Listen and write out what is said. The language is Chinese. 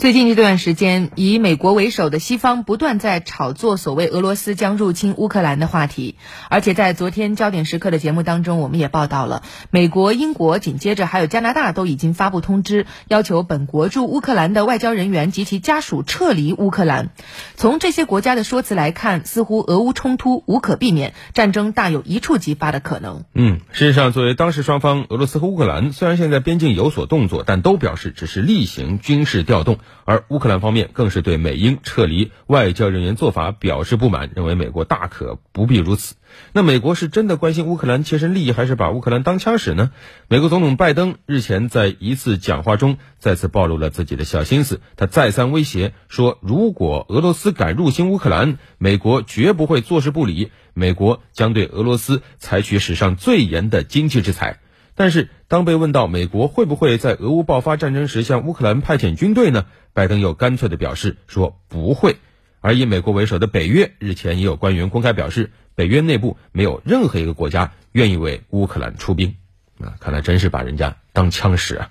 最近这段时间，以美国为首的西方不断在炒作所谓俄罗斯将入侵乌克兰的话题，而且在昨天焦点时刻的节目当中，我们也报道了，美国、英国紧接着还有加拿大都已经发布通知，要求本国驻乌克兰的外交人员及其家属撤离乌克兰。从这些国家的说辞来看，似乎俄乌冲突无可避免，战争大有一触即发的可能。嗯，事实上，作为当时双方，俄罗斯和乌克兰虽然现在边境有所动作，但都表示只是例行军事调动。而乌克兰方面更是对美英撤离外交人员做法表示不满，认为美国大可不必如此。那美国是真的关心乌克兰切身利益，还是把乌克兰当枪使呢？美国总统拜登日前在一次讲话中再次暴露了自己的小心思，他再三威胁说，如果俄罗斯敢入侵乌克兰，美国绝不会坐视不理，美国将对俄罗斯采取史上最严的经济制裁。但是，当被问到美国会不会在俄乌爆发战争时向乌克兰派遣军队呢？拜登又干脆地表示说不会。而以美国为首的北约日前也有官员公开表示，北约内部没有任何一个国家愿意为乌克兰出兵。啊，看来真是把人家当枪使啊！